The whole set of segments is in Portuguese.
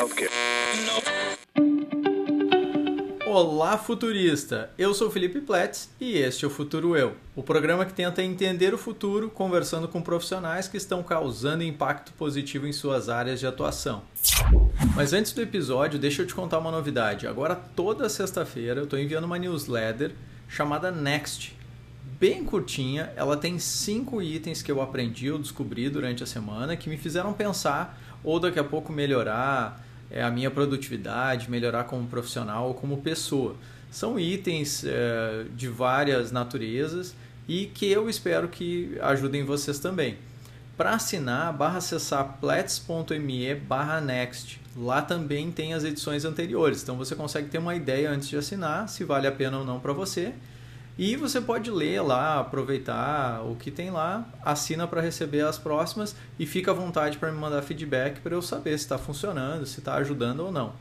Healthcare. Olá, futurista! Eu sou Felipe Platz e este é o Futuro Eu, o programa que tenta entender o futuro conversando com profissionais que estão causando impacto positivo em suas áreas de atuação. Mas antes do episódio, deixa eu te contar uma novidade. Agora, toda sexta-feira, eu estou enviando uma newsletter chamada Next. Bem curtinha, ela tem cinco itens que eu aprendi ou descobri durante a semana que me fizeram pensar ou daqui a pouco melhorar é, a minha produtividade, melhorar como profissional ou como pessoa. São itens é, de várias naturezas e que eu espero que ajudem vocês também. Para assinar, barra acessar plats.me barra next. Lá também tem as edições anteriores, então você consegue ter uma ideia antes de assinar se vale a pena ou não para você. E você pode ler lá, aproveitar o que tem lá, assina para receber as próximas e fica à vontade para me mandar feedback para eu saber se está funcionando, se está ajudando ou não.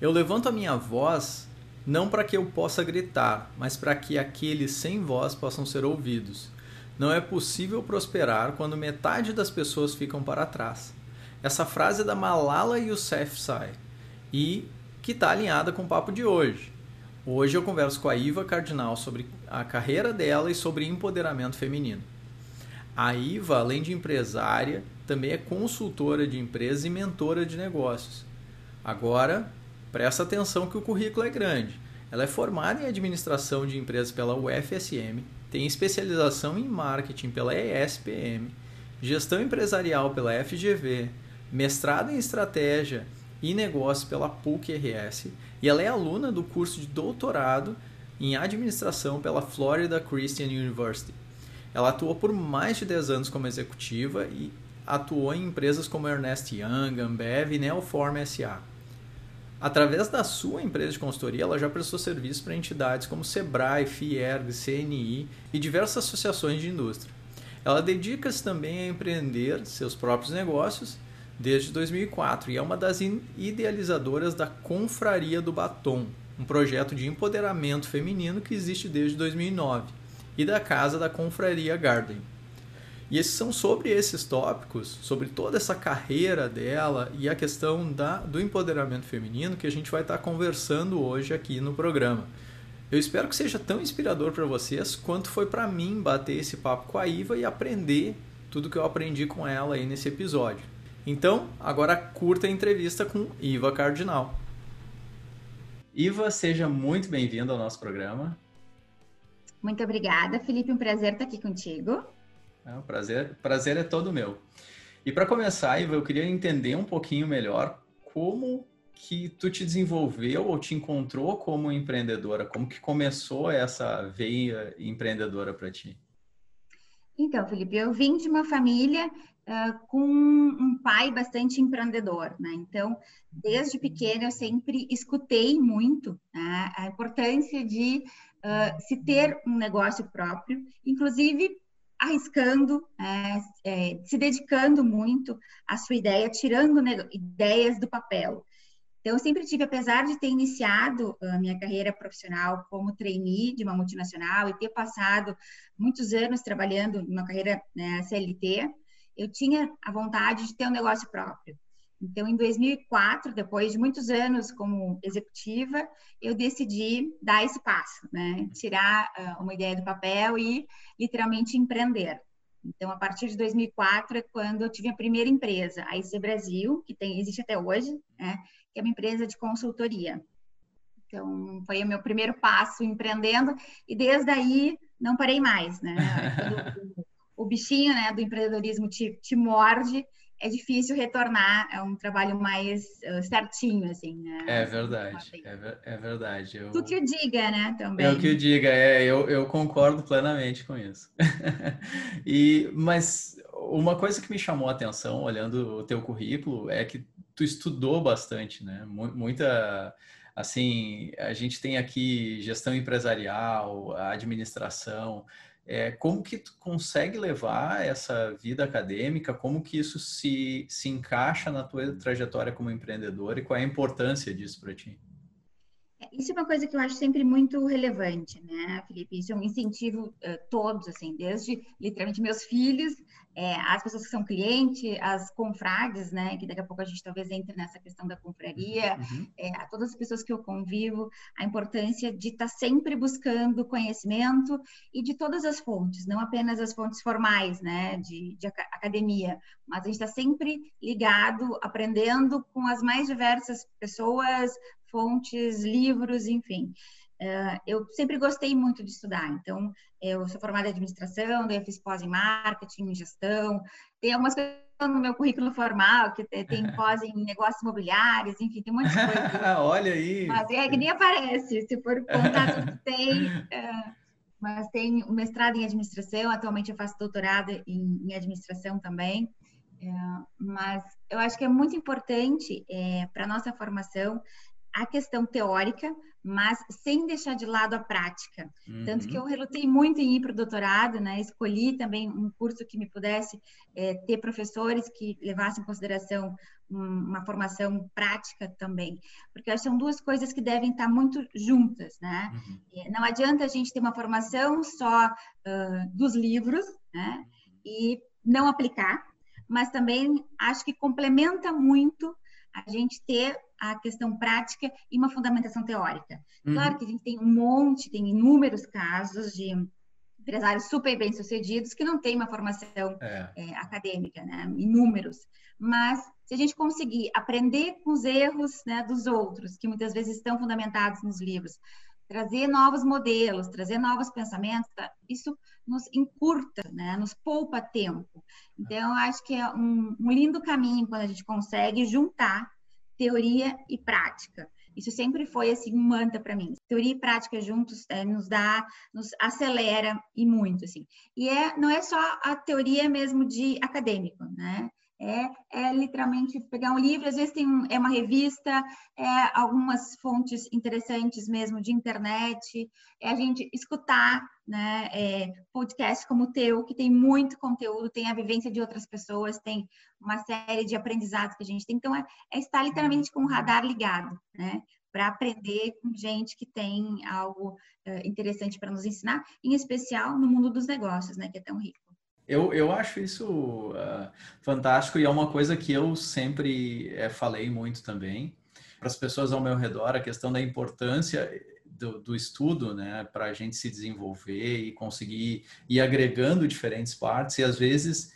Eu levanto a minha voz não para que eu possa gritar, mas para que aqueles sem voz possam ser ouvidos. Não é possível prosperar quando metade das pessoas ficam para trás. Essa frase é da Malala Yousafzai e que está alinhada com o papo de hoje. Hoje eu converso com a Iva Cardinal sobre a carreira dela e sobre empoderamento feminino. A Iva, além de empresária, também é consultora de empresas e mentora de negócios. Agora, presta atenção que o currículo é grande. Ela é formada em administração de empresas pela UFSM, tem especialização em marketing pela ESPM, gestão empresarial pela FGV, mestrado em estratégia e negócios pela PUC-RS e ela é aluna do curso de doutorado em administração pela Florida Christian University. Ela atuou por mais de 10 anos como executiva e atuou em empresas como Ernest Young, Ambev e Neoform SA. Através da sua empresa de consultoria, ela já prestou serviço para entidades como Sebrae, Fierg, CNI e diversas associações de indústria. Ela dedica-se também a empreender seus próprios negócios desde 2004 e é uma das idealizadoras da Confraria do Batom, um projeto de empoderamento feminino que existe desde 2009, e da Casa da Confraria Garden. E esses são sobre esses tópicos, sobre toda essa carreira dela e a questão da, do empoderamento feminino que a gente vai estar conversando hoje aqui no programa. Eu espero que seja tão inspirador para vocês quanto foi para mim bater esse papo com a Iva e aprender tudo que eu aprendi com ela aí nesse episódio. Então, agora curta a entrevista com Iva Cardinal. Iva, seja muito bem-vinda ao nosso programa. Muito obrigada, Felipe. Um prazer estar aqui contigo. É, o prazer, prazer é todo meu. E para começar, Iva, eu queria entender um pouquinho melhor como que tu te desenvolveu ou te encontrou como empreendedora? Como que começou essa veia empreendedora para ti? Então, Felipe, eu vim de uma família uh, com um pai bastante empreendedor, né? Então, desde pequena eu sempre escutei muito né, a importância de uh, se ter um negócio próprio, inclusive arriscando, é, é, se dedicando muito à sua ideia, tirando ideias do papel. Então, eu sempre tive, apesar de ter iniciado a minha carreira profissional como trainee de uma multinacional e ter passado muitos anos trabalhando numa carreira né, CLT, eu tinha a vontade de ter um negócio próprio. Então, em 2004, depois de muitos anos como executiva, eu decidi dar esse passo, né? Tirar uh, uma ideia do papel e literalmente empreender. Então, a partir de 2004 é quando eu tive a primeira empresa, a IC Brasil, que tem, existe até hoje, né? Que é uma empresa de consultoria. Então, foi o meu primeiro passo empreendendo e desde aí não parei mais, né? o bichinho né, do empreendedorismo te, te morde, é difícil retornar a um trabalho mais uh, certinho, assim, né? É verdade, é, ver, é, verdade. Eu... Tu que o diga, né, também. Eu que o diga, é, eu, eu concordo plenamente com isso. e, mas uma coisa que me chamou a atenção, olhando o teu currículo, é que tu estudou bastante, né? Muita, assim, a gente tem aqui gestão empresarial, administração, é, como que tu consegue levar essa vida acadêmica? Como que isso se, se encaixa na tua trajetória como empreendedor e qual é a importância disso para ti? É, isso é uma coisa que eu acho sempre muito relevante, né, Felipe? Isso é um incentivo uh, todos, assim, desde literalmente meus filhos, é, as pessoas que são clientes, as confrades, né, que daqui a pouco a gente talvez entre nessa questão da confraria, uhum. é, a todas as pessoas que eu convivo, a importância de estar tá sempre buscando conhecimento e de todas as fontes, não apenas as fontes formais, né, de, de academia, mas a gente está sempre ligado, aprendendo com as mais diversas pessoas, fontes, livros, enfim. Uh, eu sempre gostei muito de estudar, então eu sou formada em administração, daí eu fiz pós em marketing, em gestão, tem algumas coisas no meu currículo formal, que tem pós em negócios imobiliários, enfim, tem um monte de coisa. Olha aí! Mas é que nem aparece, se for contar tudo tem. Uh, mas tem o mestrado em administração, atualmente eu faço doutorado em, em administração também. Uh, mas eu acho que é muito importante é, para a nossa formação a questão teórica, mas sem deixar de lado a prática. Uhum. Tanto que eu relutei muito em ir para o doutorado, né? Escolhi também um curso que me pudesse é, ter professores que levassem em consideração uma formação prática também, porque acho que são duas coisas que devem estar muito juntas, né? Uhum. Não adianta a gente ter uma formação só uh, dos livros, né? E não aplicar, mas também acho que complementa muito a gente ter a questão prática e uma fundamentação teórica. Uhum. Claro que a gente tem um monte, tem inúmeros casos de empresários super bem-sucedidos que não têm uma formação é. É, acadêmica, né? Inúmeros. Mas se a gente conseguir aprender com os erros né, dos outros, que muitas vezes estão fundamentados nos livros, trazer novos modelos, trazer novos pensamentos, isso nos encurta, né? nos poupa tempo. Então, eu acho que é um, um lindo caminho quando a gente consegue juntar teoria e prática. Isso sempre foi assim um mantra para mim. Teoria e prática juntos é, nos dá, nos acelera e muito assim. E é não é só a teoria mesmo de acadêmico, né? É, é, literalmente pegar um livro, às vezes tem um, é uma revista, é algumas fontes interessantes mesmo de internet, é a gente escutar né, é, podcasts como o teu, que tem muito conteúdo, tem a vivência de outras pessoas, tem uma série de aprendizados que a gente tem. Então, é, é estar literalmente com o radar ligado, né? Para aprender com gente que tem algo uh, interessante para nos ensinar, em especial no mundo dos negócios, né? Que é tão rico. Eu, eu acho isso uh, fantástico e é uma coisa que eu sempre é, falei muito também para as pessoas ao meu redor, a questão da importância do, do estudo, né, para a gente se desenvolver e conseguir ir agregando diferentes partes e às vezes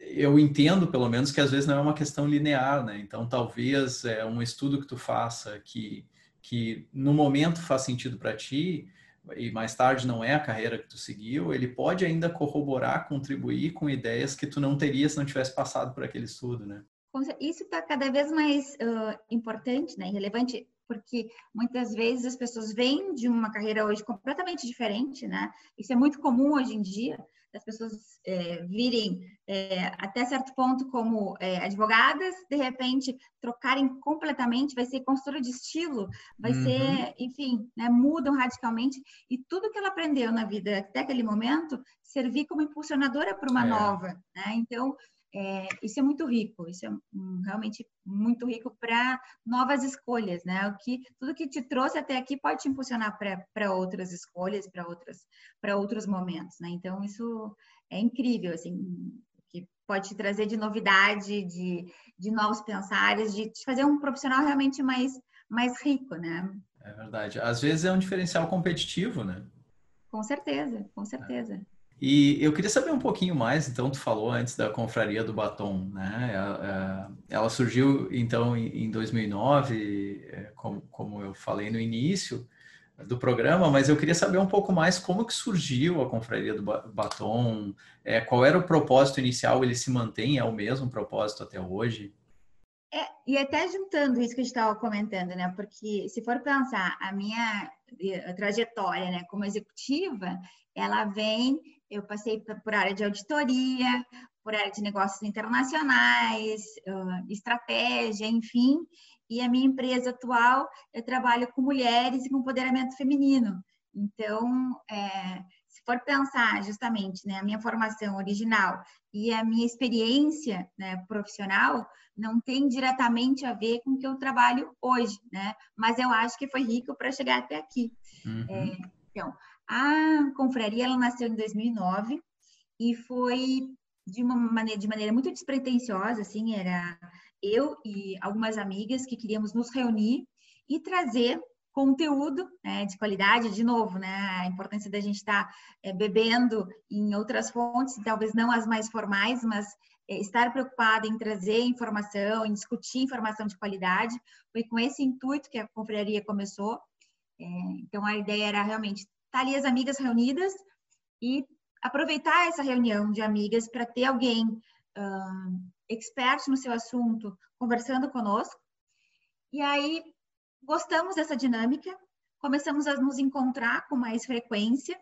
eu entendo pelo menos que às vezes não é uma questão linear, né? Então talvez é um estudo que tu faça que que no momento faz sentido para ti, e mais tarde não é a carreira que tu seguiu, ele pode ainda corroborar, contribuir com ideias que tu não teria se não tivesse passado por aquele estudo, né? Isso está cada vez mais uh, importante, né, relevante, porque muitas vezes as pessoas vêm de uma carreira hoje completamente diferente, né? Isso é muito comum hoje em dia das pessoas é, virem é, até certo ponto como é, advogadas, de repente trocarem completamente, vai ser consultora de estilo, vai uhum. ser, enfim, né, mudam radicalmente e tudo que ela aprendeu na vida até aquele momento servir como impulsionadora para uma é. nova, né? Então é, isso é muito rico, isso é realmente muito rico para novas escolhas, né? O que tudo que te trouxe até aqui pode te impulsionar para outras escolhas, para outras para outros momentos, né? Então isso é incrível, assim, que pode te trazer de novidade, de, de novos pensares, de te fazer um profissional realmente mais mais rico, né? É verdade. Às vezes é um diferencial competitivo, né? Com certeza, com certeza. E eu queria saber um pouquinho mais, então, tu falou antes da Confraria do Batom, né? Ela surgiu, então, em 2009, é, como eu falei no início do programa, mas eu queria saber um pouco mais como que surgiu a Confraria do Batom, qual era o propósito inicial, ele se mantém, é o mesmo propósito até hoje? É, e até juntando isso que a gente estava comentando, né? Porque se for pensar a minha trajetória, né, como executiva, ela vem eu passei por área de auditoria, por área de negócios internacionais, estratégia, enfim. E a minha empresa atual, eu trabalho com mulheres e com empoderamento feminino. Então, é, se for pensar justamente né, a minha formação original e a minha experiência né, profissional, não tem diretamente a ver com o que eu trabalho hoje, né? Mas eu acho que foi rico para chegar até aqui. Uhum. É, então, a confraria ela nasceu em 2009 e foi de uma maneira, de maneira muito despretensiosa, assim, era eu e algumas amigas que queríamos nos reunir e trazer conteúdo né, de qualidade, de novo, né, a importância da gente estar tá, é, bebendo em outras fontes, talvez não as mais formais, mas é, estar preocupada em trazer informação, em discutir informação de qualidade, foi com esse intuito que a confraria começou. É, então, a ideia era realmente tá ali as amigas reunidas e aproveitar essa reunião de amigas para ter alguém uh, expert no seu assunto conversando conosco. E aí, gostamos dessa dinâmica, começamos a nos encontrar com mais frequência,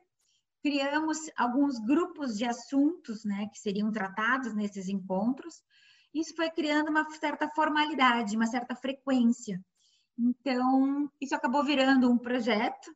criamos alguns grupos de assuntos, né, que seriam tratados nesses encontros. Isso foi criando uma certa formalidade, uma certa frequência. Então, isso acabou virando um projeto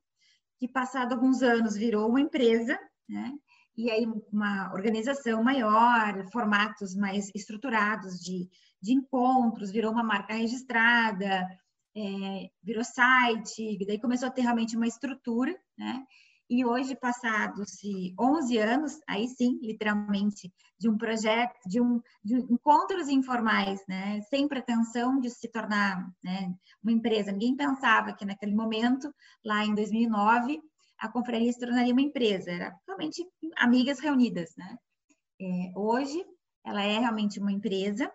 que, passado alguns anos, virou uma empresa, né? E aí uma organização maior, formatos mais estruturados de, de encontros, virou uma marca registrada, é, virou site, daí começou a ter realmente uma estrutura, né? E hoje, passados-se 11 anos, aí sim, literalmente, de um projeto, de, um, de encontros informais, né? sem pretensão de se tornar né, uma empresa. Ninguém pensava que naquele momento, lá em 2009, a confraria se tornaria uma empresa. Era realmente amigas reunidas. Né? É, hoje, ela é realmente uma empresa,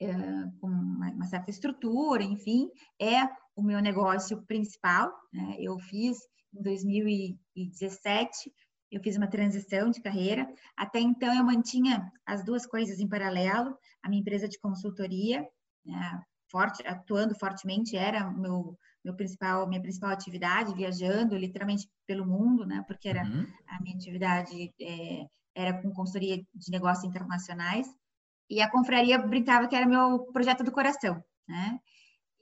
é, com uma, uma, certa estrutura, enfim, é o meu negócio principal. Né? Eu fiz em 2017, eu fiz uma transição de carreira. Até então, eu mantinha as duas coisas em paralelo. A minha empresa de consultoria, né, forte, atuando fortemente, era meu, meu principal, minha principal atividade, viajando literalmente pelo mundo, né, porque era uhum. a minha atividade é, era com consultoria de negócios internacionais. E a confraria brincava que era meu projeto do coração, né?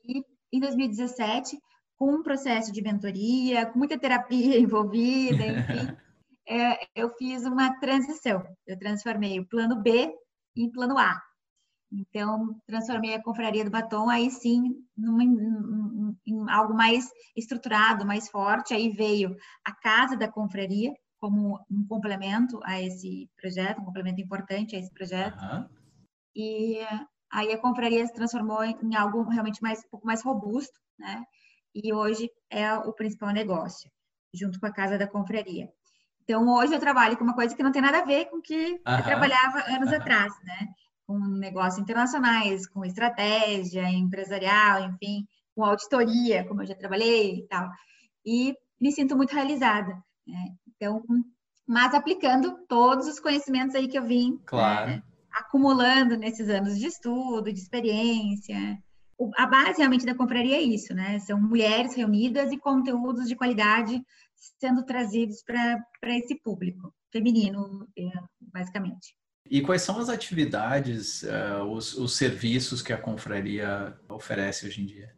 E em 2017, com um processo de mentoria, com muita terapia envolvida, enfim, é, eu fiz uma transição. Eu transformei o plano B em plano A. Então, transformei a confraria do batom aí sim numa, em, em algo mais estruturado, mais forte. Aí veio a casa da confraria como um complemento a esse projeto, um complemento importante a esse projeto. Uhum. E aí a confraria se transformou em algo realmente mais um pouco mais robusto, né? E hoje é o principal negócio, junto com a casa da confraria. Então hoje eu trabalho com uma coisa que não tem nada a ver com o que eu trabalhava anos atrás, né? Com negócios internacionais, com estratégia empresarial, enfim, com auditoria, como eu já trabalhei e tal. E me sinto muito realizada. Né? Então, mas aplicando todos os conhecimentos aí que eu vim né, claro. né? acumulando nesses anos de estudo, de experiência. A base realmente da compraria é isso, né? São mulheres reunidas e conteúdos de qualidade sendo trazidos para esse público feminino, é, basicamente. E quais são as atividades, uh, os, os serviços que a confraria oferece hoje em dia?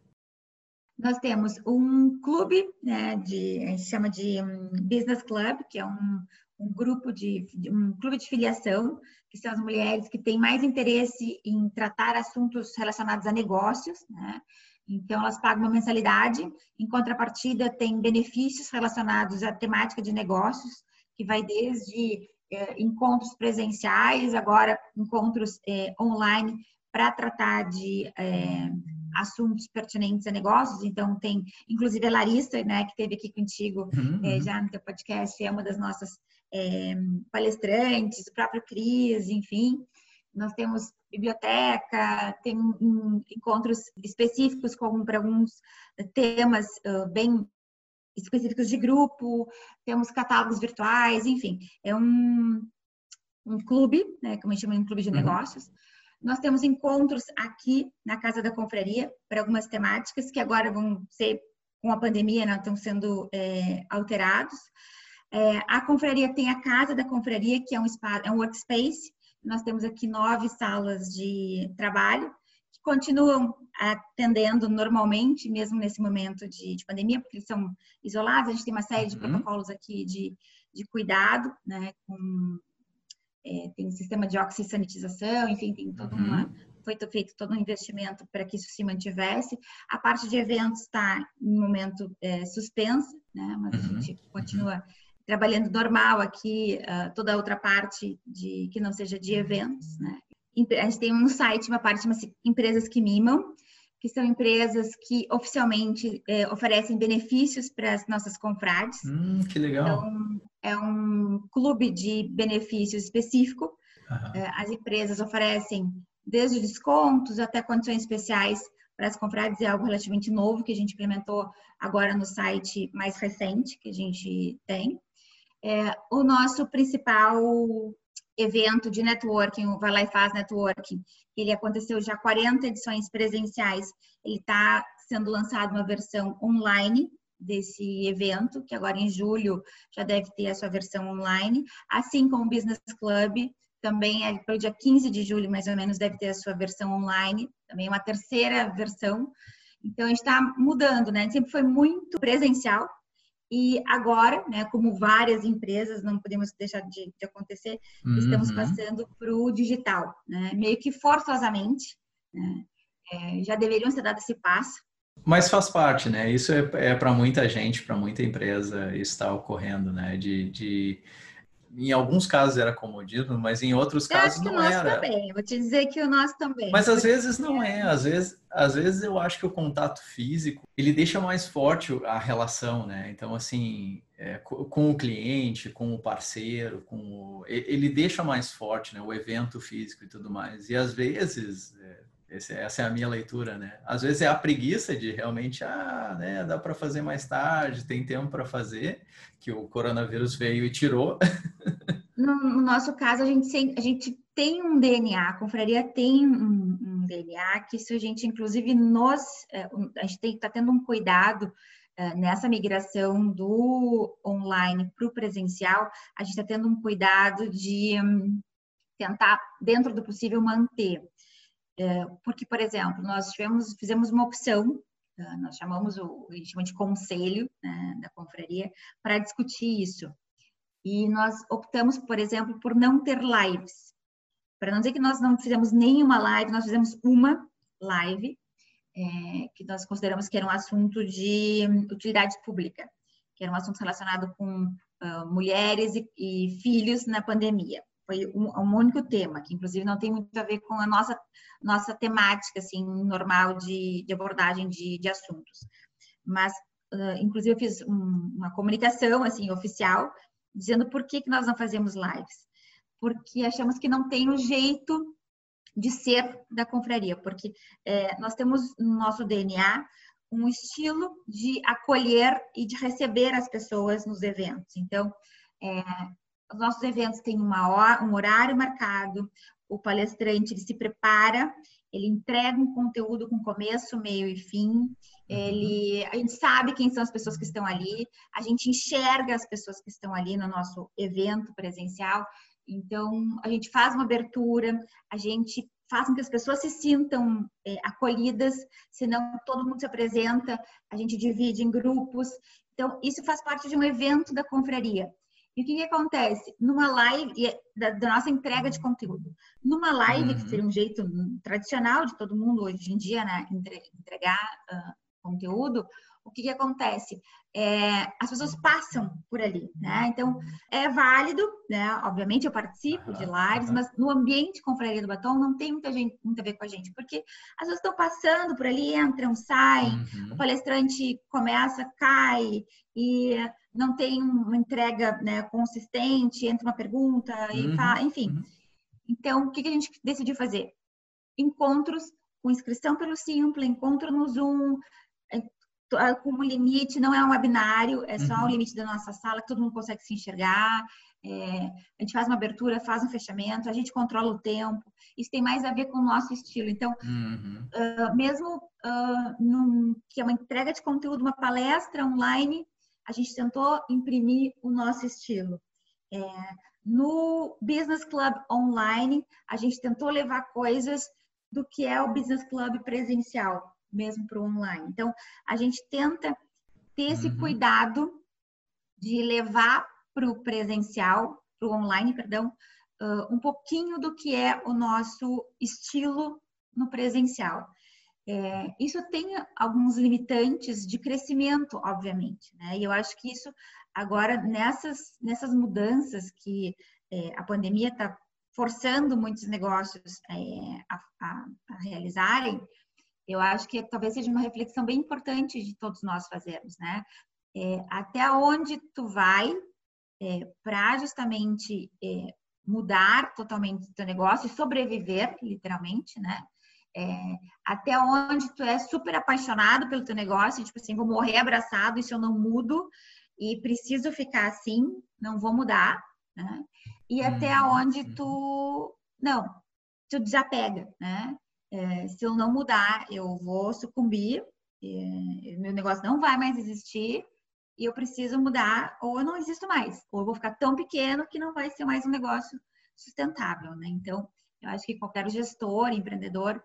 Nós temos um clube, né, de, a gente chama de um Business Club, que é um, um grupo de, um clube de filiação, são as mulheres que têm mais interesse em tratar assuntos relacionados a negócios, né? Então, elas pagam uma mensalidade, em contrapartida, tem benefícios relacionados à temática de negócios, que vai desde é, encontros presenciais, agora encontros é, online para tratar de é, assuntos pertinentes a negócios. Então, tem, inclusive, a Larissa, né, que teve aqui contigo uhum, uhum. já no teu podcast, é uma das nossas é, palestrantes, o próprio Cris, enfim. Nós temos biblioteca, tem encontros específicos para alguns temas uh, bem específicos de grupo, temos catálogos virtuais, enfim, é um, um clube, né, como a gente chama, um clube de uhum. negócios. Nós temos encontros aqui na Casa da Confraria para algumas temáticas que agora vão ser, com a pandemia, né, estão sendo é, alterados. É, a confraria tem a casa da confraria, que é um espaço, é um workspace. Nós temos aqui nove salas de trabalho que continuam atendendo normalmente, mesmo nesse momento de, de pandemia, porque eles são isolados. A gente tem uma série de uhum. protocolos aqui de, de cuidado, né? Com, é, tem um sistema de oxisanitização, enfim, tem toda uhum. uma foi feito todo um investimento para que isso se mantivesse. A parte de eventos está em momento é, suspensa, né? Mas uhum. a gente continua trabalhando normal aqui, uh, toda a outra parte de que não seja de eventos, né? A gente tem um site, uma parte chama-se Empresas que Mimam, que são empresas que oficialmente é, oferecem benefícios para as nossas confrades. Hum, que legal. Então, é um clube de benefícios específico. Uhum. As empresas oferecem desde descontos até condições especiais para as confrades. É algo relativamente novo que a gente implementou agora no site mais recente que a gente tem. É, o nosso principal evento de networking, o Vai Lá e Faz Networking, ele aconteceu já 40 edições presenciais, ele está sendo lançado uma versão online desse evento, que agora em julho já deve ter a sua versão online, assim como o Business Club, também é para o dia 15 de julho, mais ou menos, deve ter a sua versão online, também uma terceira versão. Então, a gente está mudando, né? Sempre foi muito presencial, e agora, né, como várias empresas, não podemos deixar de, de acontecer, uhum. estamos passando para o digital, né, meio que forçosamente. Né, é, já deveriam ser dado esse passo. Mas faz parte, né? Isso é, é para muita gente, para muita empresa, está ocorrendo, né? De, de em alguns casos era comodismo, mas em outros eu casos não era. Também. Vou te dizer que o nosso também. Mas às vezes não é. Às vezes, às vezes eu acho que o contato físico ele deixa mais forte a relação, né? Então assim, é, com o cliente, com o parceiro, com o... ele deixa mais forte, né? O evento físico e tudo mais. E às vezes é, essa é a minha leitura, né? Às vezes é a preguiça de realmente, ah, né, dá para fazer mais tarde, tem tempo para fazer, que o coronavírus veio e tirou. No, no nosso caso, a gente, a gente tem um DNA, a confraria tem um, um DNA, que isso a gente, inclusive, nós, é, a gente está tendo um cuidado é, nessa migração do online para o presencial, a gente está tendo um cuidado de hum, tentar, dentro do possível, manter. É, porque, por exemplo, nós tivemos, fizemos uma opção, tá? nós chamamos o, a gente chama de conselho né, da confraria, para discutir isso. E nós optamos, por exemplo, por não ter lives. Para não dizer que nós não fizemos nenhuma live, nós fizemos uma live, é, que nós consideramos que era um assunto de utilidade pública, que era um assunto relacionado com uh, mulheres e, e filhos na pandemia foi um, um, único tema, que inclusive não tem muito a ver com a nossa, nossa temática, assim, normal de, de abordagem de, de assuntos. Mas, uh, inclusive, eu fiz um, uma comunicação, assim, oficial, dizendo por que, que nós não fazemos lives. Porque achamos que não tem o jeito de ser da confraria, porque é, nós temos no nosso DNA um estilo de acolher e de receber as pessoas nos eventos. Então, é, os nossos eventos têm uma, um horário marcado, o palestrante ele se prepara, ele entrega um conteúdo com começo, meio e fim. Uhum. Ele, a gente sabe quem são as pessoas que estão ali, a gente enxerga as pessoas que estão ali no nosso evento presencial. Então, a gente faz uma abertura, a gente faz com que as pessoas se sintam é, acolhidas, senão todo mundo se apresenta, a gente divide em grupos. Então, isso faz parte de um evento da confraria. E o que, que acontece? Numa live, é da, da, nossa entrega de conteúdo, numa live, uhum. que seria um jeito tradicional de todo mundo hoje em dia, né, entregar uh, conteúdo, o que, que acontece? É, as pessoas passam por ali, né? Então, é válido, né? Obviamente, eu participo de lives, mas no ambiente Confraria do Batom não tem muita, gente, muito a ver com a gente, porque as pessoas estão passando por ali, entram, saem, uhum. o palestrante começa, cai, e não tem uma entrega né, consistente, entra uma pergunta, e uhum. fala, enfim. Uhum. Então, o que, que a gente decidiu fazer? Encontros com inscrição pelo Simpla, encontro no Zoom, ah, como limite, não é um webinário, é só uhum. o limite da nossa sala, que todo mundo consegue se enxergar. É, a gente faz uma abertura, faz um fechamento, a gente controla o tempo. Isso tem mais a ver com o nosso estilo. Então, uhum. uh, mesmo uh, num, que é uma entrega de conteúdo, uma palestra online, a gente tentou imprimir o nosso estilo. É, no Business Club Online, a gente tentou levar coisas do que é o Business Club presencial mesmo para o online. Então, a gente tenta ter esse uhum. cuidado de levar para o presencial, para o online, perdão, uh, um pouquinho do que é o nosso estilo no presencial. É, isso tem alguns limitantes de crescimento, obviamente, né? E eu acho que isso agora nessas nessas mudanças que é, a pandemia está forçando muitos negócios é, a, a, a, realizarem, eu acho que talvez seja uma reflexão bem importante de todos nós fazermos, né? É, até onde tu vai é, para justamente é, mudar totalmente o teu negócio e sobreviver, literalmente, né? É, até onde tu é super apaixonado pelo teu negócio, tipo assim, vou morrer abraçado, isso eu não mudo e preciso ficar assim, não vou mudar, né? E uhum. até onde uhum. tu não, tu desapega, né? É, se eu não mudar, eu vou sucumbir, é, meu negócio não vai mais existir e eu preciso mudar, ou eu não existo mais, ou eu vou ficar tão pequeno que não vai ser mais um negócio sustentável, né? Então, eu acho que qualquer gestor, empreendedor,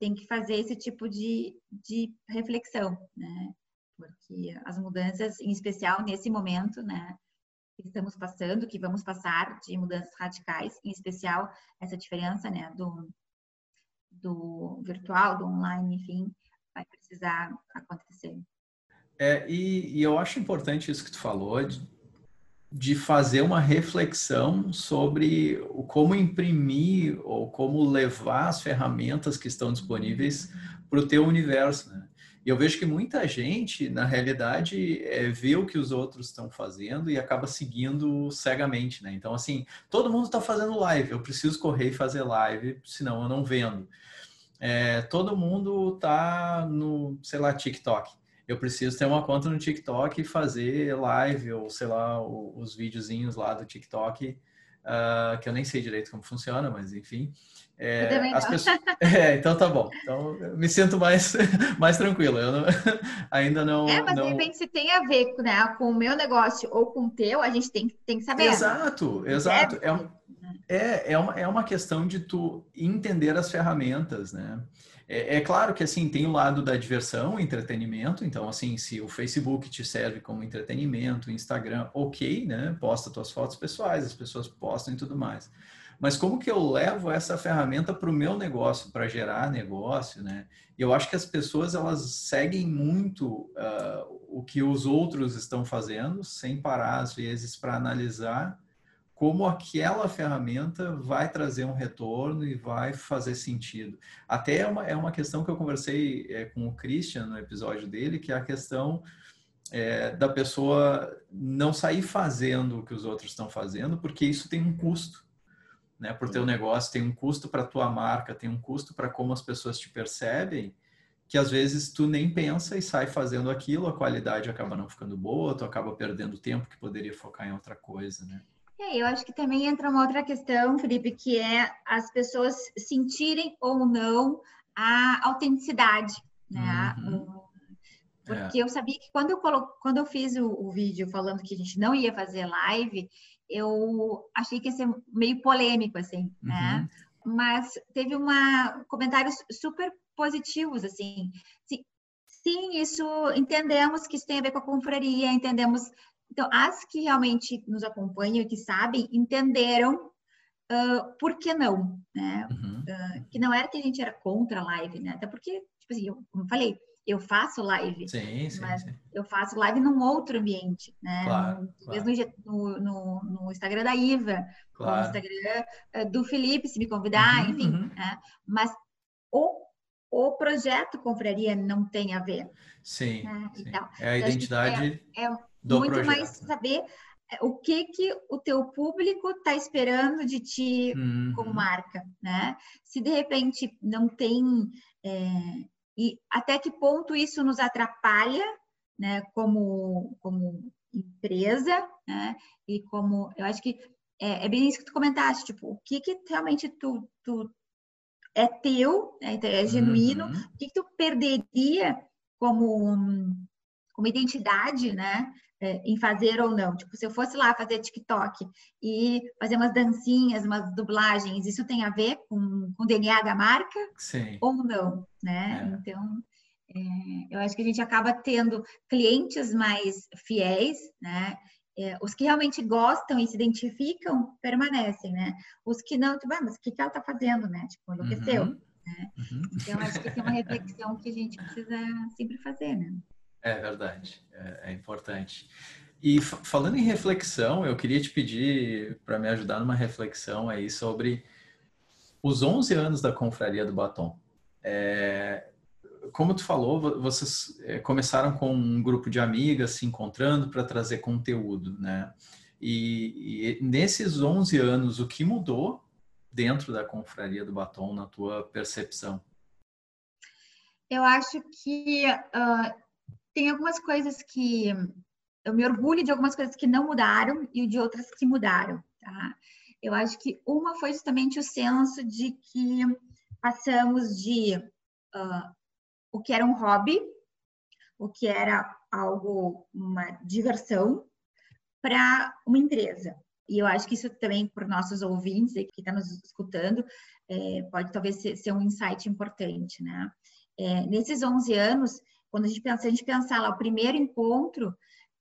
tem que fazer esse tipo de, de reflexão, né? Porque as mudanças, em especial nesse momento, né? Que estamos passando, que vamos passar de mudanças radicais, em especial essa diferença, né? Do, do virtual, do online, enfim, vai precisar acontecer. É, e, e eu acho importante isso que tu falou, de, de fazer uma reflexão sobre como imprimir ou como levar as ferramentas que estão disponíveis para o teu universo. Né? E eu vejo que muita gente, na realidade, é, vê o que os outros estão fazendo e acaba seguindo cegamente. Né? Então, assim, todo mundo está fazendo live, eu preciso correr e fazer live, senão eu não vendo. É, todo mundo está no, sei lá, TikTok eu preciso ter uma conta no TikTok e fazer live ou sei lá os videozinhos lá do TikTok uh, que eu nem sei direito como funciona, mas enfim. É, as pessoas... é, então tá bom. Então me sinto mais, mais tranquilo. Eu não... ainda não. É, mas não... de repente se tem a ver né, com o meu negócio ou com o teu, a gente tem, tem que saber. Exato, né? exato. É, um, é, é, uma, é uma questão de tu entender as ferramentas, né? É, é, claro que assim tem o lado da diversão, entretenimento. Então, assim, se o Facebook te serve como entretenimento, Instagram, ok, né? Posta tuas fotos pessoais, as pessoas postam e tudo mais. Mas como que eu levo essa ferramenta para o meu negócio, para gerar negócio, né? Eu acho que as pessoas elas seguem muito uh, o que os outros estão fazendo, sem parar às vezes para analisar como aquela ferramenta vai trazer um retorno e vai fazer sentido. Até é uma, é uma questão que eu conversei é, com o Christian no episódio dele, que é a questão é, da pessoa não sair fazendo o que os outros estão fazendo, porque isso tem um custo. Né, para o teu negócio, tem um custo para a tua marca, tem um custo para como as pessoas te percebem, que às vezes tu nem pensa e sai fazendo aquilo, a qualidade acaba não ficando boa, tu acaba perdendo tempo que poderia focar em outra coisa, né? É, eu acho que também entra uma outra questão, Felipe, que é as pessoas sentirem ou não a autenticidade, né? Uhum. Porque é. eu sabia que quando eu, colo... quando eu fiz o, o, vídeo falando que a gente não ia fazer live, eu achei que ia ser meio polêmico, assim, né? uhum. né? Mas teve uma comentários super positivos, assim. Sim, sim, isso entendemos que isso tem a ver com a confraria, entendemos então, as que realmente nos acompanham e que sabem, entenderam uh, por que não, né? Uhum. Uh, que não era que a gente era contra a live, né? Até porque, tipo assim, eu, como eu falei, eu faço live, sim, sim, mas sim. eu faço live num outro ambiente, né? Claro, no, claro. No, no, no, Instagram da Iva, claro. no Instagram do Felipe, se me convidar, uhum, enfim. Uhum. Né? Mas o, o projeto Confraria não tem a ver. Sim, né? sim. Então, é a identidade... É, é, do muito projeto. mais saber é, o que que o teu público está esperando de ti uhum. como marca, né? Se de repente não tem é, e até que ponto isso nos atrapalha, né? Como como empresa, né? E como eu acho que é, é bem isso que tu comentaste, tipo, o que que realmente tu, tu é teu, né? Então, é genuíno, uhum. o que, que tu perderia como como identidade, né? é, em fazer ou não. Tipo, se eu fosse lá fazer TikTok e fazer umas dancinhas, umas dublagens, isso tem a ver com, com o DNA da marca? Sim. Ou não, né? É. Então, é, eu acho que a gente acaba tendo clientes mais fiéis, né? É, os que realmente gostam e se identificam permanecem, né? Os que não, tipo, ah, mas o que, que ela está fazendo, né? Tipo, enlouqueceu. Uhum. Né? Uhum. Então, acho que essa é uma reflexão que a gente precisa sempre fazer, né? É verdade, é, é importante. E falando em reflexão, eu queria te pedir para me ajudar numa reflexão aí sobre os 11 anos da Confraria do Batom. É, como tu falou, vocês é, começaram com um grupo de amigas se encontrando para trazer conteúdo, né? E, e, nesses 11 anos, o que mudou dentro da Confraria do Batom, na tua percepção? Eu acho que uh, tem algumas coisas que eu me orgulho de algumas coisas que não mudaram e de outras que mudaram, tá? Eu acho que uma foi justamente o senso de que passamos de uh, o que era um hobby, o que era algo, uma diversão, para uma empresa. E eu acho que isso também, para nossos ouvintes que estão tá nos escutando, é, pode talvez ser, ser, um insight importante, né? É, nesses 11 anos, quando a gente pensa, a gente pensar lá, o primeiro encontro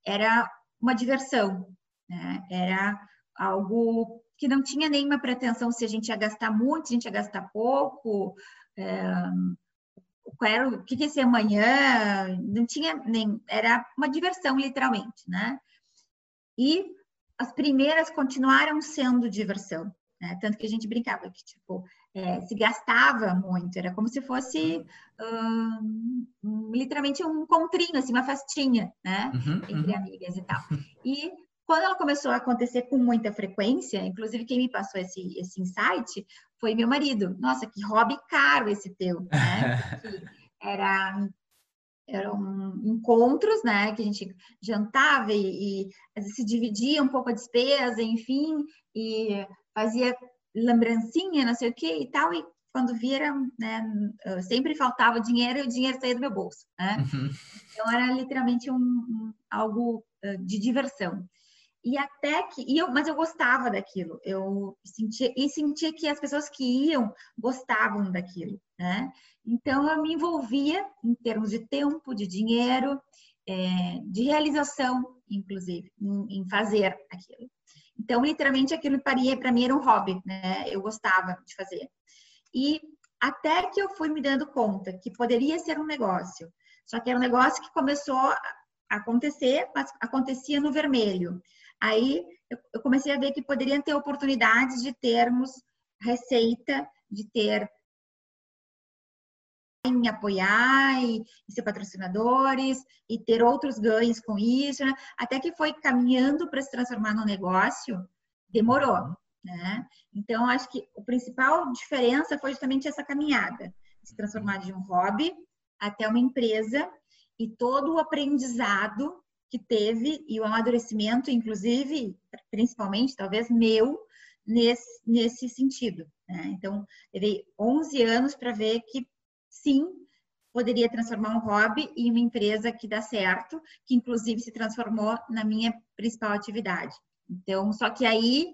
era uma diversão, né? Era algo que não tinha nenhuma pretensão se a gente ia gastar muito, se a gente ia gastar pouco, é, qual era, o que ia ser amanhã, não tinha nem, era uma diversão literalmente, né? E as primeiras continuaram sendo diversão, né? Tanto que a gente brincava que, tipo, é, se gastava muito, era como se fosse um, literalmente um encontrinho, assim, uma festinha, né? Uhum, Entre uhum. amigas e tal. E quando ela começou a acontecer com muita frequência, inclusive quem me passou esse, esse insight foi meu marido. Nossa, que hobby caro esse teu, né? era eram encontros, né, que a gente jantava e, e vezes se dividia um pouco a despesa, enfim, e fazia lembrancinha, não sei o que e tal, e quando vira, né, sempre faltava dinheiro e o dinheiro saía do meu bolso, né? Uhum. Então era literalmente um, um, algo de diversão. E até que, e eu, mas eu gostava daquilo, eu sentia, e sentia que as pessoas que iam gostavam daquilo, né? Então eu me envolvia em termos de tempo, de dinheiro, é, de realização, inclusive, em, em, fazer aquilo. Então, literalmente, aquilo para mim era um hobby, né? Eu gostava de fazer. E até que eu fui me dando conta que poderia ser um negócio, só que era um negócio que começou a acontecer, mas acontecia no vermelho. Aí eu comecei a ver que poderiam ter oportunidades de termos receita, de ter em apoiar e, ser patrocinadores e ter outros ganhos com isso, né? até que foi caminhando para se transformar num negócio, demorou, né? Então acho que a principal diferença foi justamente essa caminhada, se transformar de um hobby até uma empresa e todo o aprendizado que teve e o amadurecimento, inclusive, principalmente, talvez meu, nesse, nesse sentido. Né? Então, levei 11 anos para ver que, sim, poderia transformar um hobby em uma empresa que dá certo, que inclusive se transformou na minha principal atividade. Então, só que aí,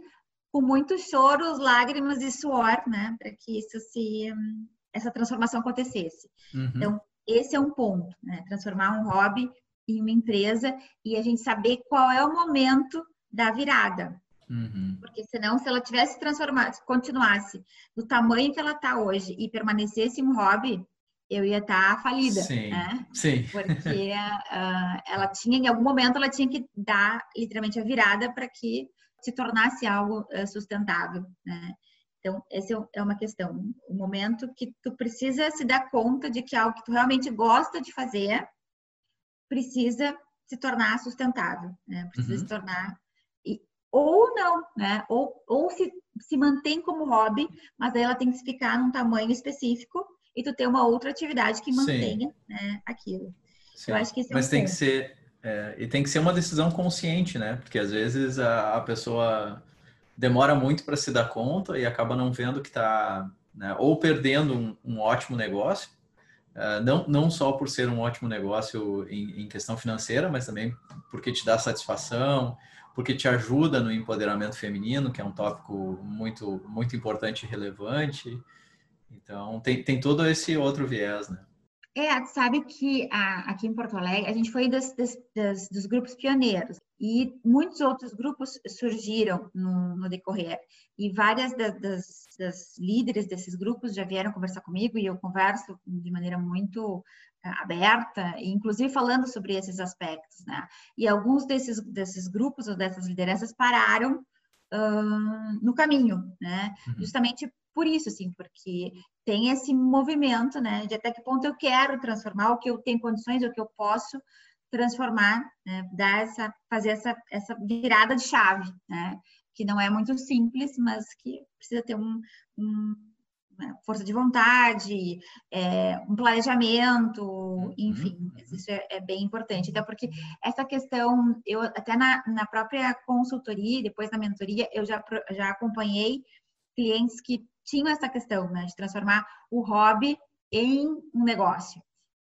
com muitos choros, lágrimas e suor, né, para que isso se essa transformação acontecesse. Uhum. Então, esse é um ponto, né? Transformar um hobby em uma empresa e a gente saber qual é o momento da virada. Uhum. Porque senão, se ela tivesse transformado, continuasse do tamanho que ela está hoje e permanecesse um hobby, eu ia estar tá falida, sim, né? Sim. Porque uh, ela tinha, em algum momento, ela tinha que dar literalmente a virada para que se tornasse algo uh, sustentável, né? Então, essa é, é uma questão, o um momento que tu precisa se dar conta de que é algo que tu realmente gosta de fazer precisa se tornar sustentável, né? Precisa uhum. se tornar ou não, né? Ou, ou se, se mantém como hobby, mas aí ela tem que ficar num tamanho específico e tu ter uma outra atividade que mantenha né, aquilo. Sim. Eu acho que Mas é um tem ponto. que ser é, e tem que ser uma decisão consciente, né? Porque às vezes a, a pessoa demora muito para se dar conta e acaba não vendo que está né, ou perdendo um, um ótimo negócio Uh, não, não só por ser um ótimo negócio em, em, questão financeira, mas também porque te dá satisfação, porque te ajuda no empoderamento feminino, que é um tópico muito, muito importante e relevante. Então, tem, tem todo esse outro viés, né? É, sabe que a, aqui em Porto Alegre, a gente foi das, das, das, dos grupos pioneiros. E muitos outros grupos surgiram no, no decorrer. E várias das, das, das, líderes desses grupos já vieram conversar comigo e eu converso de maneira muito eh, aberta, inclusive falando sobre esses aspectos, né? E alguns desses, desses grupos ou dessas lideranças pararam uh, no caminho, né? Uhum. Justamente por isso, assim, porque tem esse movimento, né? De até que ponto eu quero transformar o que eu tenho condições, o que eu posso transformar, né? dar essa, fazer essa, essa virada de chave, né? Que não é muito simples, mas que precisa ter um, um né? força de vontade, é, um planejamento, uhum. enfim, isso é, é, bem importante. Então, porque essa questão, eu até na, na própria consultoria, depois na mentoria, eu já, já acompanhei clientes que tinham essa questão, né, de transformar o hobby em um negócio.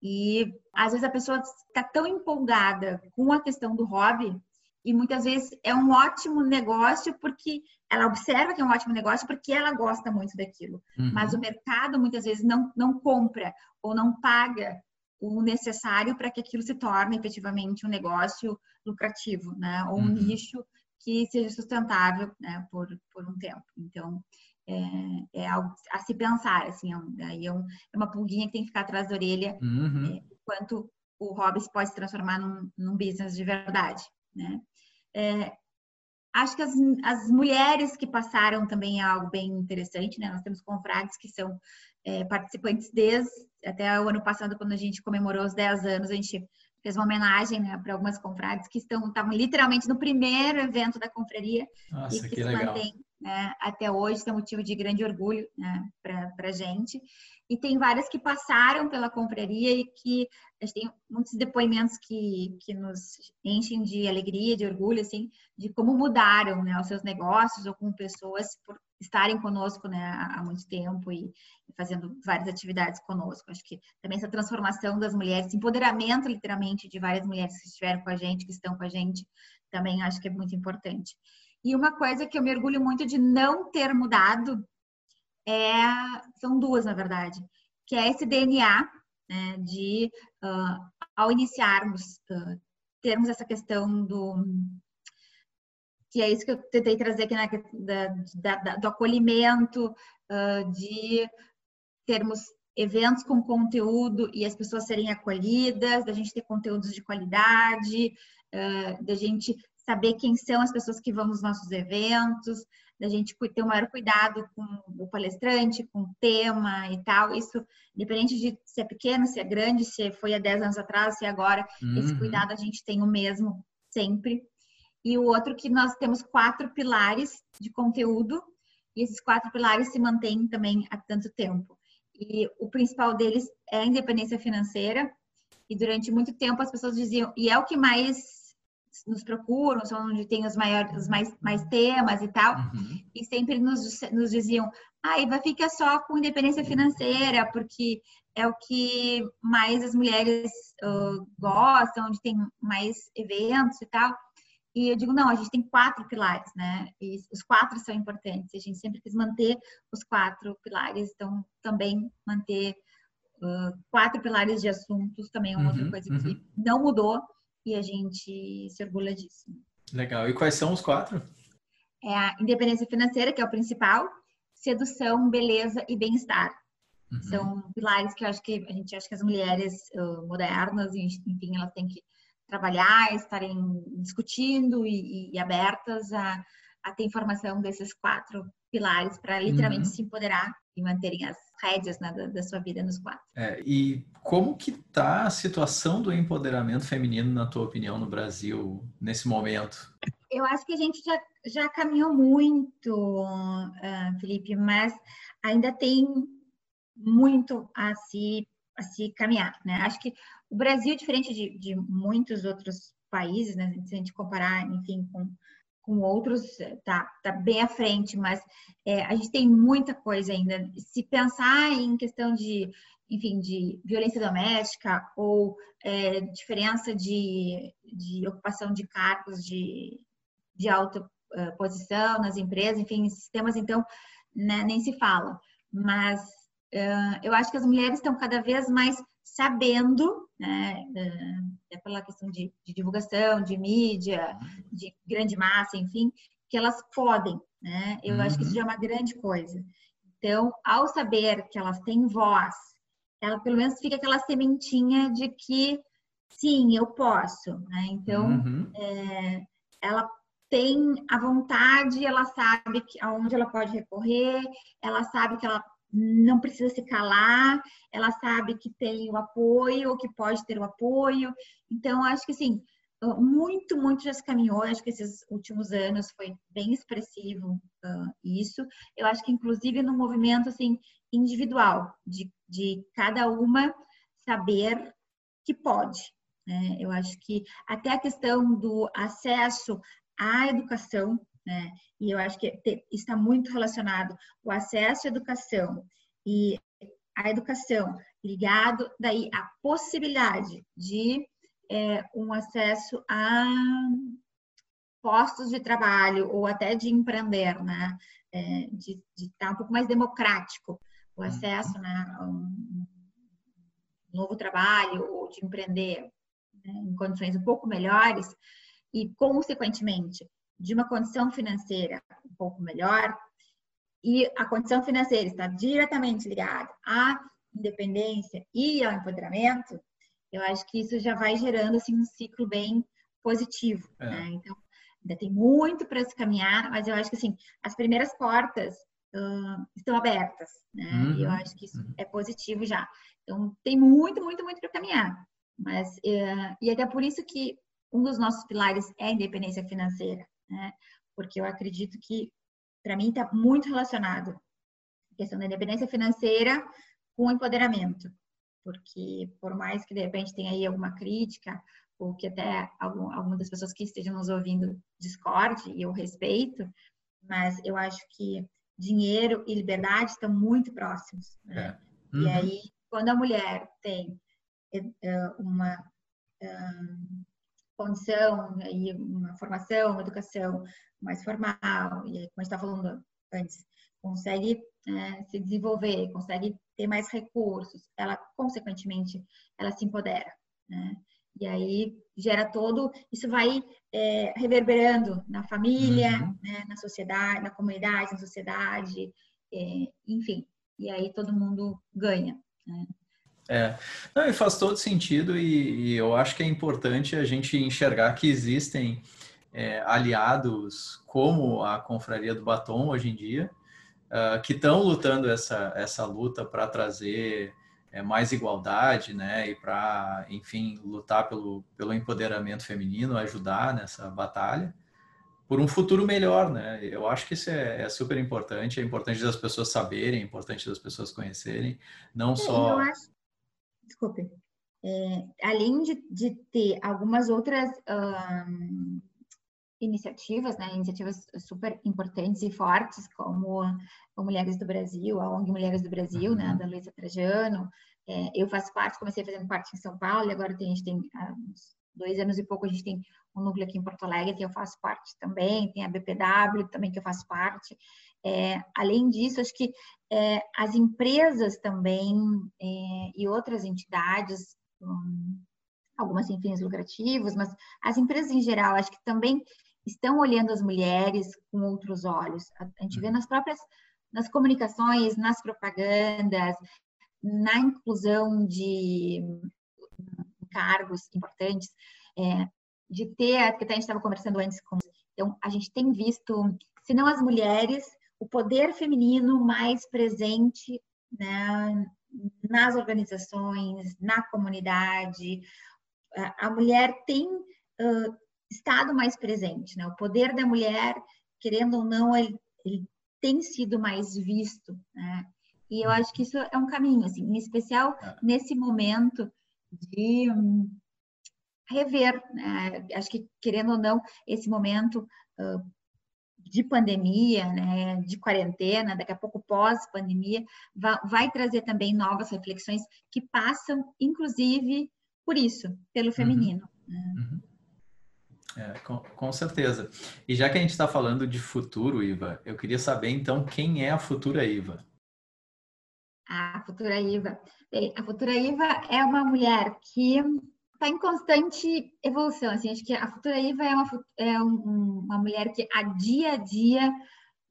E às vezes a pessoa está tão empolgada com a questão do hobby e muitas vezes é um ótimo negócio porque ela observa que é um ótimo negócio porque ela gosta muito daquilo. Uhum. Mas o mercado muitas vezes não, não compra ou não paga o necessário para que aquilo se torne efetivamente um negócio lucrativo, né? Ou um uhum. nicho que seja sustentável né? por, por um tempo. Então, é, é, algo a se pensar, assim, é, um, é, um, é, uma pulguinha que tem que ficar atrás da orelha, uhum. é, quanto o hobby pode se transformar num, num business de verdade, né? É, acho que as, as mulheres que passaram também é algo bem interessante, né? Nós temos confrades que são é, participantes desde até o ano passado, quando a gente comemorou os 10 anos, a gente fez uma homenagem né, para algumas confrades que estão estavam literalmente no primeiro evento da confraria Nossa, e que, que se legal. mantém né, até hoje, isso é motivo de grande orgulho né, para a gente. E tem várias que passaram pela confraria e que a gente tem muitos depoimentos que, que nos enchem de alegria, de orgulho, assim, de como mudaram né, os seus negócios ou com pessoas por estarem conosco né, há muito tempo e, fazendo várias atividades conosco. Acho que também essa transformação das mulheres, empoderamento literalmente de várias mulheres que estiveram com a gente, que estão com a gente, também acho que é muito importante. E uma coisa que eu me orgulho muito de não ter mudado é, são duas, na verdade, que é esse DNA né, de, uh, ao iniciarmos, uh, termos essa questão do que é isso que eu tentei trazer aqui, né, da, da, do acolhimento, uh, de termos eventos com conteúdo e as pessoas serem acolhidas, da gente ter conteúdos de qualidade, da gente saber quem são as pessoas que vão nos nossos eventos, da gente ter o maior cuidado com o palestrante, com o tema e tal. Isso, independente de se é pequeno, se é grande, se foi há 10 anos atrás, se é agora, uhum. esse cuidado a gente tem o mesmo sempre. E o outro que nós temos quatro pilares de conteúdo, e esses quatro pilares se mantêm também há tanto tempo. E o principal deles é a independência financeira, e durante muito tempo as pessoas diziam, e é o que mais nos procuram, são onde tem os maiores, os mais, mais temas e tal, uhum. e sempre nos, nos diziam, ah, vai fica só com independência financeira, porque é o que mais as mulheres uh, gostam, onde tem mais eventos e tal. E eu digo, não, a gente tem quatro pilares, né? E os quatro são importantes. A gente sempre quis manter os quatro pilares, então também manter uh, quatro pilares de assuntos também é uma uhum, outra coisa uhum. que não mudou e a gente se orgulha disso. Legal. E quais são os quatro? É a independência financeira, que é o principal, sedução, beleza e bem-estar. Uhum. São pilares que eu acho que a gente acha que as mulheres uh, modernas, enfim, elas têm que trabalhar, estarem discutindo e, e abertas a, a ter informação desses quatro pilares para literalmente uhum. se empoderar e manterem as rédeas né, da, da, sua vida nos quatro. É, e como que está a situação do empoderamento feminino, na tua opinião, no Brasil nesse momento? Eu acho que a gente já, já caminhou muito, uh, Felipe, mas ainda tem muito a se, a se caminhar. Né? Acho que o Brasil, diferente de, de muitos outros países, né, se a gente comparar, enfim, com com outros tá, tá bem à frente, mas é, a gente tem muita coisa ainda. Se pensar em questão de, enfim, de violência doméstica ou é, diferença de, de ocupação de cargos de, de alta uh, posição nas empresas, enfim, sistemas, então, né, nem se fala. Mas uh, eu acho que as mulheres estão cada vez mais sabendo, né, é pela questão de, de, divulgação, de mídia, de grande massa, enfim, que elas podem, né? Eu uhum. acho que isso uhum. já é uma grande coisa. Então, ao saber que elas têm voz, ela pelo menos fica aquela sementinha de que sim, eu posso, né? Então, uhum. é, ela tem a vontade, ela sabe que, aonde ela pode recorrer, ela sabe que ela não precisa se calar, ela sabe que tem o apoio, que pode ter o apoio. Então, acho que assim, muito, muito já se caminhou. Acho que esses últimos anos foi bem expressivo uh, isso. Eu acho que, inclusive, no movimento assim individual, de, de cada uma saber que pode. Né? Eu acho que até a questão do acesso à educação, né? E eu acho que está muito relacionado o acesso à educação e a educação ligado daí à possibilidade de é, um acesso a postos de trabalho ou até de empreender, né? É, de, estar um pouco mais democrático o uhum. acesso né, a um novo trabalho ou de empreender né, em condições um pouco melhores, e, consequentemente, de uma condição financeira um pouco melhor, e a condição financeira está diretamente ligada à independência e ao empoderamento, eu acho que isso já vai gerando assim, um ciclo bem positivo. É. Né? Então, ainda tem muito para se caminhar, mas eu acho que assim, as primeiras portas uh, estão abertas, né? Uhum. E eu uhum. acho que isso uhum. é positivo já. Então, tem muito, muito, muito para caminhar. Mas, uh, e até por isso que um dos nossos pilares é a independência financeira, né? Porque eu acredito que, para mim, está muito relacionado a questão da independência financeira com o empoderamento. Porque, por mais que de repente tenha aí alguma crítica, ou que até algum, algumas das pessoas que estejam nos ouvindo discorde, e eu respeito, mas eu acho que dinheiro e liberdade estão muito próximos. Né? É. Uhum. E aí, quando a mulher tem eh, uma condição e uma formação, uma educação mais formal, e como a gente está falando antes, consegue é, se desenvolver, consegue ter mais recursos, ela, consequentemente, ela se empodera, né? E aí gera todo, isso vai é, reverberando na família, uhum. né, na sociedade, na comunidade, na sociedade, é, enfim. E aí todo mundo ganha. Né? É, não, e faz todo sentido e, e, eu acho que é importante a gente enxergar que existem é, aliados como a Confraria do Batom hoje em dia, uh, que estão lutando essa, essa luta para trazer é, mais igualdade, né, e para, enfim, lutar pelo, pelo empoderamento feminino, ajudar nessa batalha por um futuro melhor, né? Eu acho que isso é, é, super importante, é importante das pessoas saberem, é importante das pessoas conhecerem, não é, só... Acho, desculpe, é, além de, de, ter algumas outras um, iniciativas, né, iniciativas super importantes e fortes, como a, Mulheres do Brasil, a ONG Mulheres do Brasil, né, uhum. né, da Luísa Trajano, é, eu faço parte, comecei fazendo parte em São Paulo, e agora tem, a gente tem há uns dois anos e pouco, a gente tem um núcleo aqui em Porto Alegre, que eu faço parte também, tem a BPW também, que eu faço parte, é, além disso, acho que é, as empresas também é, e outras entidades, um, algumas sem fins lucrativos, mas as empresas em geral, acho que também estão olhando as mulheres com outros olhos. A, gente vê uhum. nas próprias nas comunicações, nas propagandas, na inclusão de cargos importantes, é, de ter, que a gente estava conversando antes com. Então, a gente tem visto, se não as mulheres, o poder feminino mais presente né, nas organizações, na comunidade. A mulher tem uh, estado mais presente, né? O poder da mulher, querendo ou não, ele, ele tem sido mais visto, né? E eu acho que isso é um caminho, assim, em especial é. nesse momento de um, rever, né? acho que querendo ou não, esse momento uh, de pandemia, né, de quarentena, daqui a pouco pós-pandemia, vai, vai, trazer também novas reflexões que passam, inclusive, por isso, pelo uhum. feminino. Uhum. Né? Uhum. É, com, com, certeza. E já que a gente está falando de futuro, Iva, eu queria saber então quem é a futura Iva. A futura Iva. Bem, a futura Iva é uma mulher que está em constante evolução. Assim, acho que a futura Iva é, uma, é um, uma mulher que a dia a dia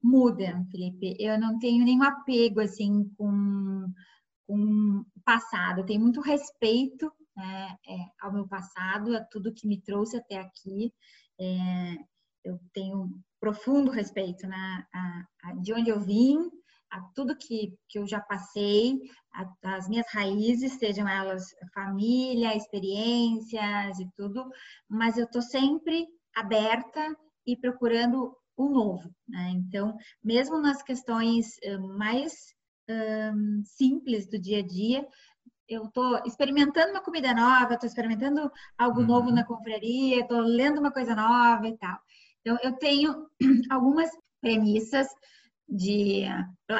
muda, Felipe. Eu não tenho nenhum apego assim com, com o passado. Eu tenho muito respeito né, é, ao meu passado, a tudo que me trouxe até aqui. É, eu tenho profundo respeito né, a, a, de onde eu vim, a tudo que, que eu já passei, a, as minhas raízes, sejam elas família, experiências e tudo, mas eu estou sempre aberta e procurando o novo. Né? Então, mesmo nas questões mais um, simples do dia a dia, eu estou experimentando uma comida nova, estou experimentando algo uhum. novo na confraria, estou lendo uma coisa nova e tal. Então, eu tenho algumas premissas de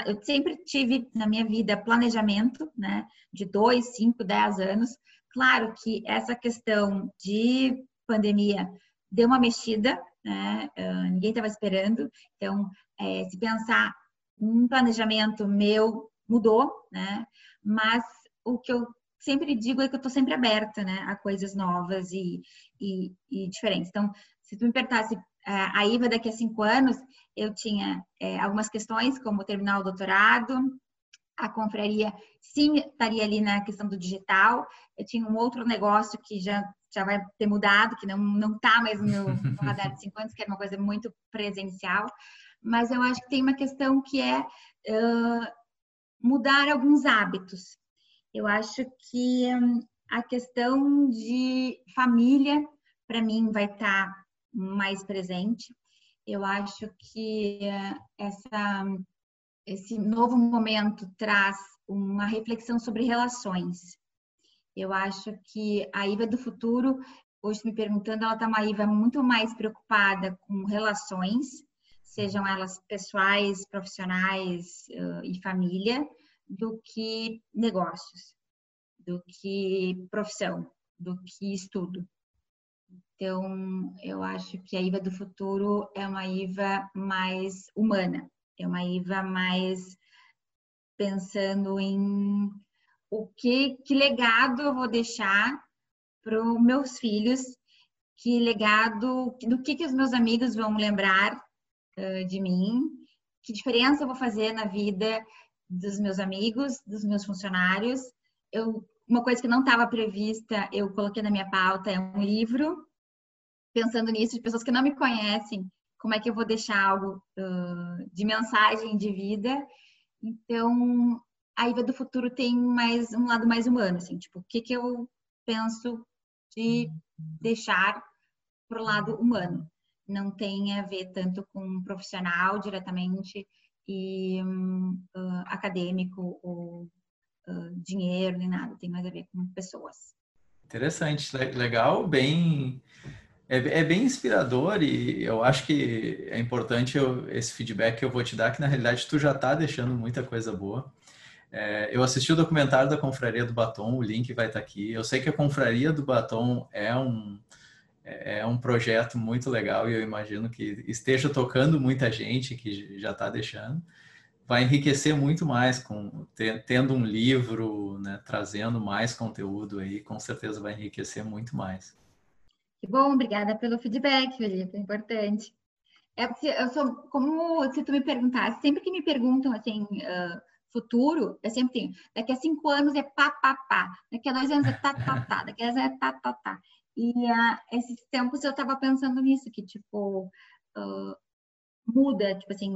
eu sempre tive na minha vida planejamento, né, de dois, cinco, dez anos. Claro que essa questão de pandemia deu uma mexida, né? Ninguém estava esperando. Então, é, se pensar um planejamento meu mudou, né? Mas o que eu sempre digo é que eu estou sempre aberta, né, a coisas novas e, e, e diferentes. Então, se tu me perguntasse a IVA daqui a cinco anos, eu tinha é, algumas questões, como terminar o doutorado, a confraria sim estaria ali na questão do digital. Eu tinha um outro negócio que já, já vai ter mudado, que não não está mais no meu no radar de cinco anos, que era uma coisa muito presencial. Mas eu acho que tem uma questão que é uh, mudar alguns hábitos. Eu acho que um, a questão de família, para mim, vai estar tá mais presente. Eu acho que essa, esse novo momento traz uma reflexão sobre relações. Eu acho que a IVA do futuro, hoje me perguntando, ela está uma IVA muito mais preocupada com relações, sejam elas pessoais, profissionais e família, do que negócios, do que profissão, do que estudo. Então, eu acho que a IVA do futuro é uma IVA mais humana, é uma IVA mais pensando em o que, que legado eu vou deixar para os meus filhos, que legado, do que, que os meus amigos vão lembrar uh, de mim, que diferença eu vou fazer na vida dos meus amigos, dos meus funcionários. Eu, uma coisa que não estava prevista, eu coloquei na minha pauta, é um livro pensando nisso, de pessoas que não me conhecem, como é que eu vou deixar algo uh, de mensagem de vida. Então, a IVA do futuro tem mais um lado mais humano, assim, tipo, o que, que eu penso de deixar para o lado humano. Não tem a ver tanto com um profissional diretamente e um, uh, acadêmico ou uh, dinheiro nem nada, tem mais a ver com pessoas. Interessante, legal, bem é, é, bem inspirador e eu acho que é importante eu, esse feedback que eu vou te dar, que na realidade tu já está deixando muita coisa boa. É, eu assisti o documentário da Confraria do Batom, o link vai estar tá aqui. Eu sei que a Confraria do Batom é um, é, é um projeto muito legal e eu imagino que esteja tocando muita gente que já está deixando. Vai enriquecer muito mais com tendo um livro, né, trazendo mais conteúdo aí, com certeza vai enriquecer muito mais. Que bom, obrigada pelo feedback, Felipe, é importante. É porque eu sou, como se tu me perguntasse, sempre que me perguntam assim, uh, futuro, eu sempre tenho, daqui a cinco anos é pá, pá, pá, daqui a dois anos é tá, tá, tá, daqui a anos é tá, tá, tá. E uh, esses tempos eu estava pensando nisso, que tipo, uh, muda, tipo assim,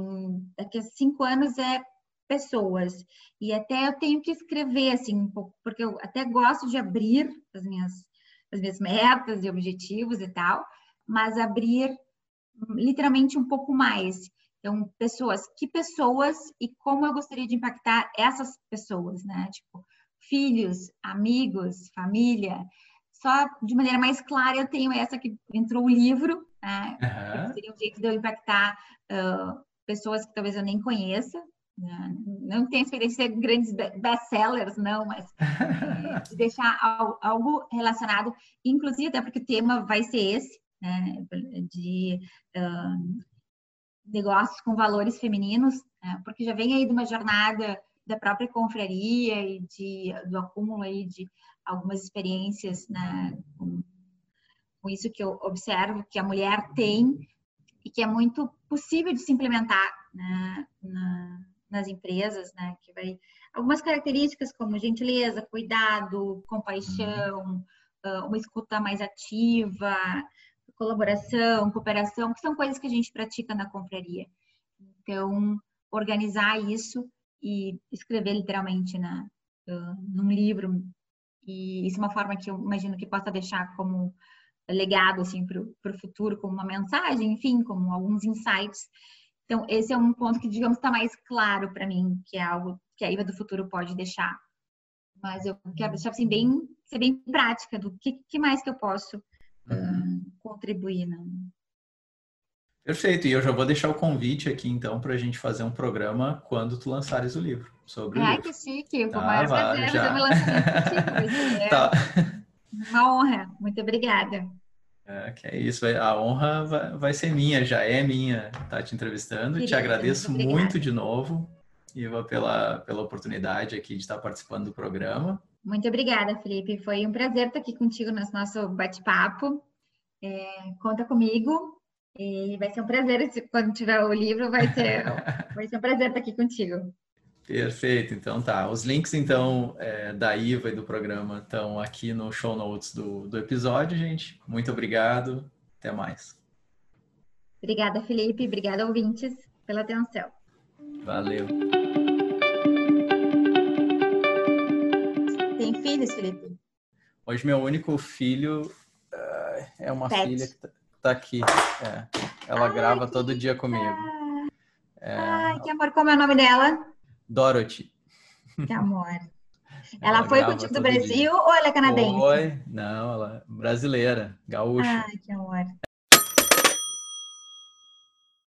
daqui a cinco anos é pessoas. E até eu tenho que escrever, assim, um pouco, porque eu até gosto de abrir as minhas as minhas metas e objetivos e tal, mas abrir literalmente um pouco mais. Então, pessoas, que pessoas e como eu gostaria de impactar essas pessoas, né? Tipo, filhos, amigos, família. Só de maneira mais clara eu tenho essa que entrou o livro, né? Uhum. Seria um jeito de eu impactar uh, pessoas que talvez eu nem conheça, né? Não tenho experiência de grandes best-sellers, não, mas de deixar algo relacionado, inclusive até porque o tema vai ser esse, né, de uh, negócios com valores femininos, né, porque já vem aí de uma jornada da própria confraria e de, do acúmulo aí de algumas experiências né, com, com isso que eu observo que a mulher tem e que é muito possível de se implementar né, na, nas empresas, né, que vai algumas características como gentileza, cuidado, compaixão, uhum. uma escuta mais ativa, colaboração, cooperação, que são coisas que a gente pratica na confraria. Então, organizar isso e escrever literalmente na, uh, num livro, e isso é uma forma que eu imagino que possa deixar como legado assim para o futuro, como uma mensagem, enfim, como alguns insights. Então, esse é um ponto que, digamos, está mais claro para mim, que é algo que a IVA do futuro pode deixar. Mas eu quero deixar assim, bem, ser bem prática do que, que mais que eu posso uh, contribuir. Né? Perfeito, e eu já vou deixar o convite aqui então para a gente fazer um programa quando tu lançares o livro. Sobre Ai, que chique, o tá, maior prazer já. fazer lançamento É tá. Uma honra, muito obrigada. É, que é isso, a honra vai, vai, ser minha, já é minha estar tá te entrevistando. Querida, te agradeço muito, muito de novo, Iva, pela, pela oportunidade aqui de estar participando do programa. Muito obrigada, Felipe. Foi um prazer estar aqui contigo no nosso bate-papo. É, conta comigo e vai ser um prazer, quando tiver o livro, vai ser, vai ser um prazer estar aqui contigo. Perfeito, então tá. Os links, então, é, da IVA e do programa estão aqui no show notes do, do episódio, gente. Muito obrigado, até mais. Obrigada, Felipe. Obrigada, ouvintes, pela atenção. Valeu. Tem filhos, Felipe? Hoje, meu único filho uh, é uma Pet. filha que tá tá aqui. É. Ela Ai, grava todo dia comigo. É... Ai, que amor. Como é o nome dela? Dorothy. Que amor. Ela, ela foi contigo do Brasil dia. ou ela é canadense? Foi. Não, ela é brasileira, gaúcha. Ai, que amor.